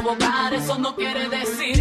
provocar, eso no quiere decir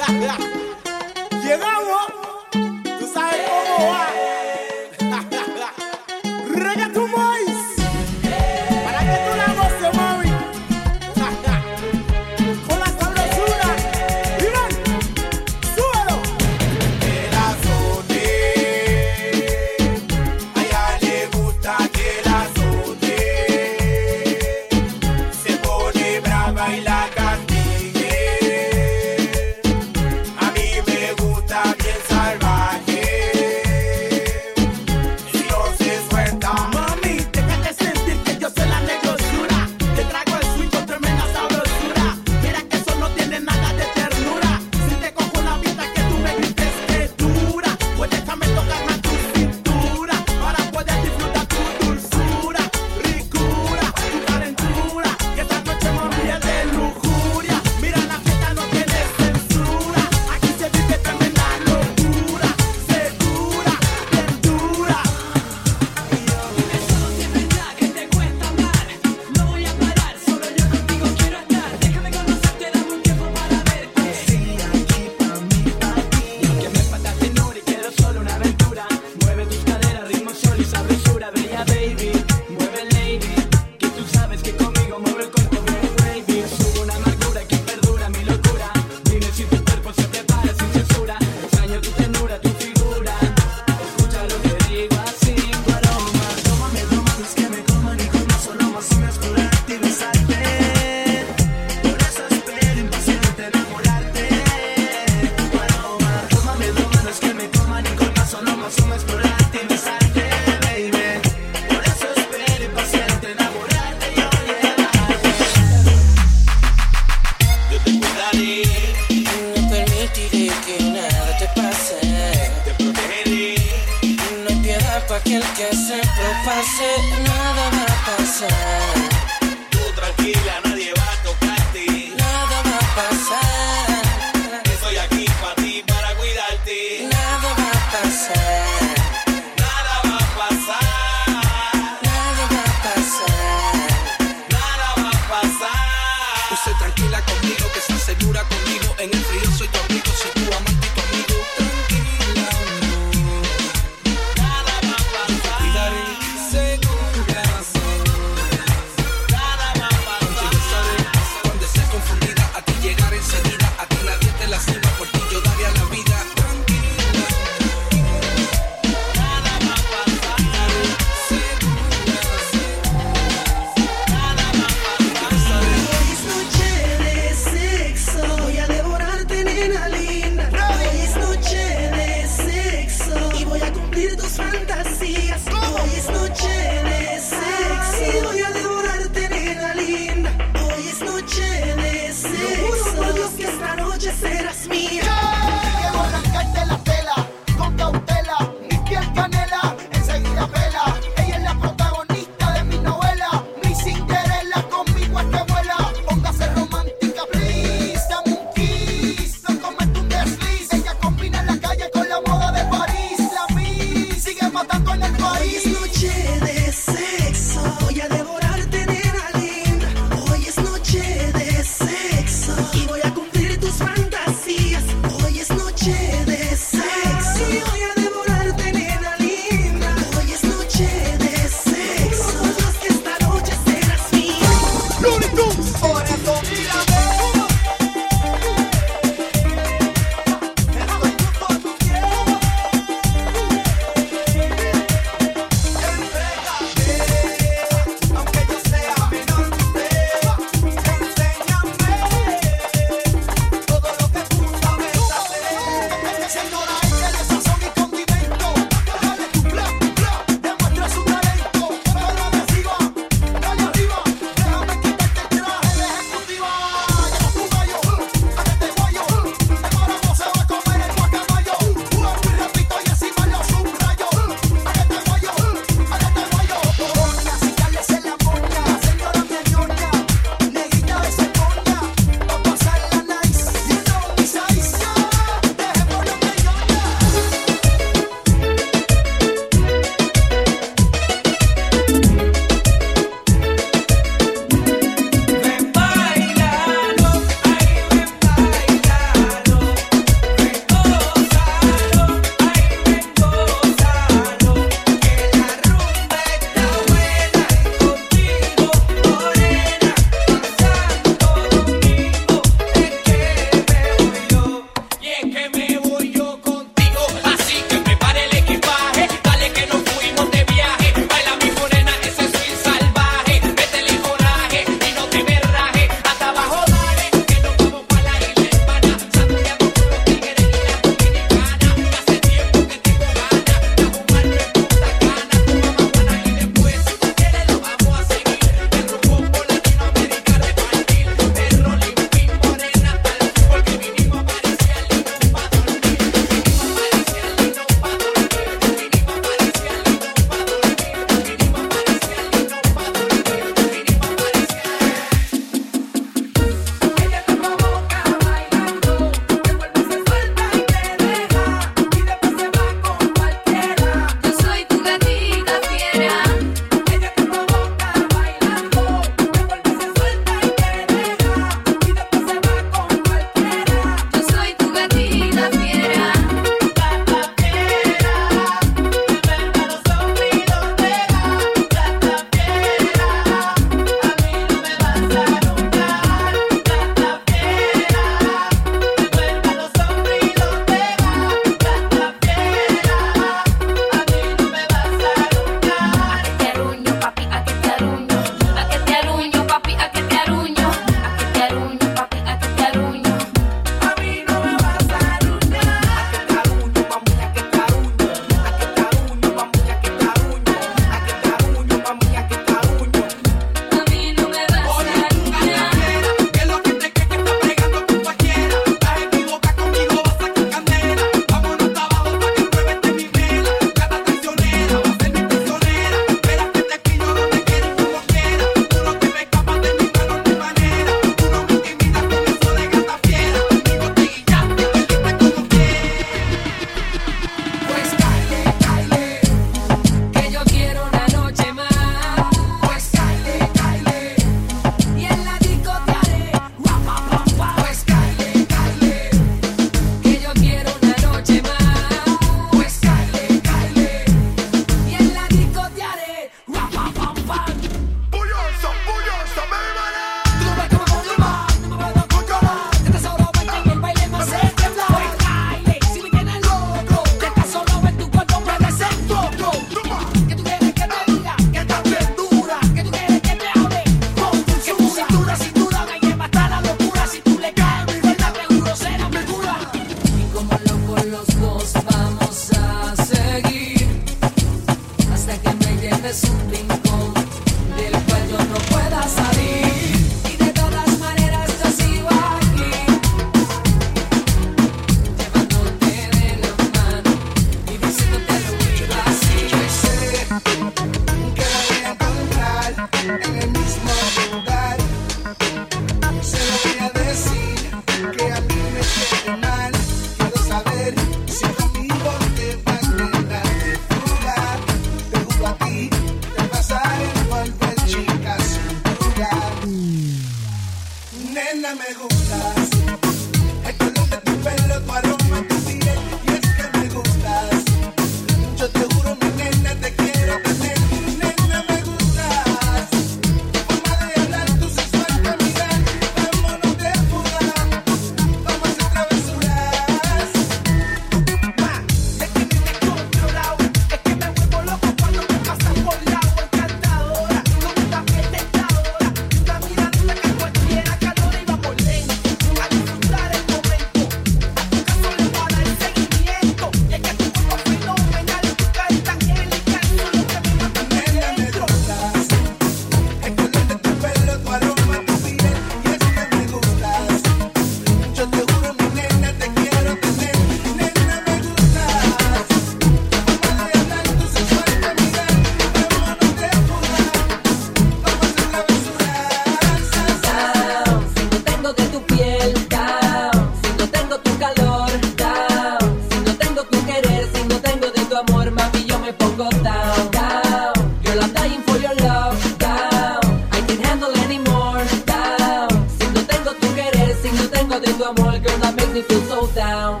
tu amor, mami, yo me pongo down, down. Girl, I'm dying for your love, down. I can't handle anymore, down. Si no tengo tu querer, si no tengo de tu amor, girl, that makes me feel so down.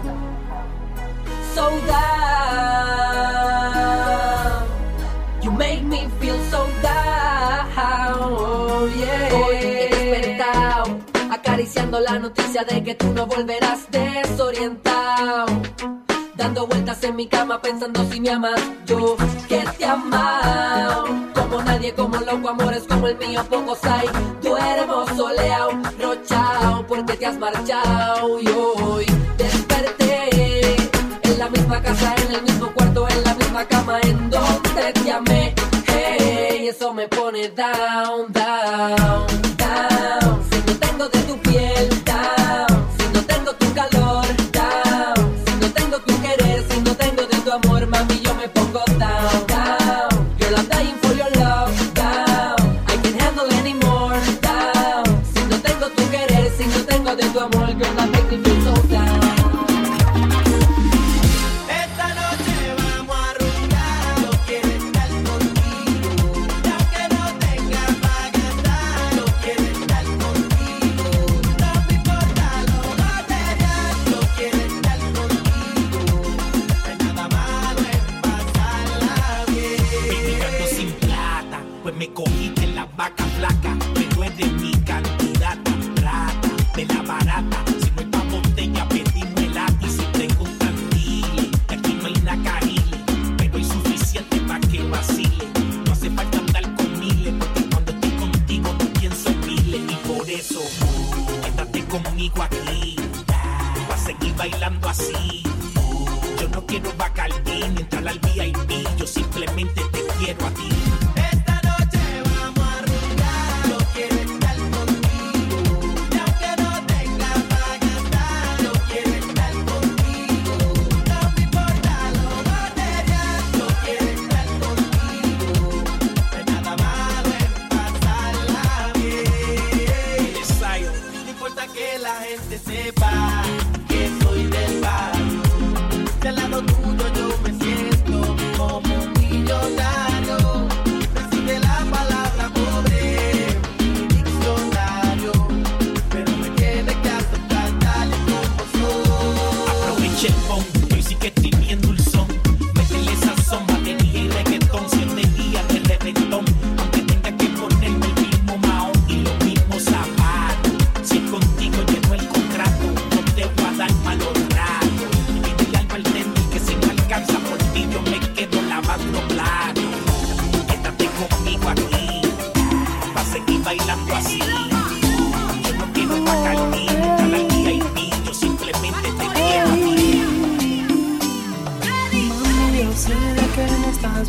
So down. You make me feel so down, oh yeah. Hoy despertado, acariciando la noticia de que tú no volverás en mi cama pensando si me amas. Yo que te amado. Como nadie, como loco, amores como el mío, pocos hay. Duermo soleado, rochao, porque te has marchado. Y hoy desperté en la misma casa, en el mismo cuarto, en la misma cama, en donde te amé. Hey, eso me pone down, down. aquí, va a seguir bailando así. Yo no quiero Bacardí ni entrar al VIP, yo simplemente te quiero a ti.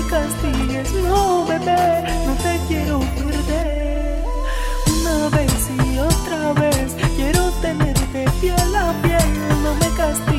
me castigues, no bebé, no te quiero perder. Una vez y otra vez quiero tenerte piel a piel, no me castigues.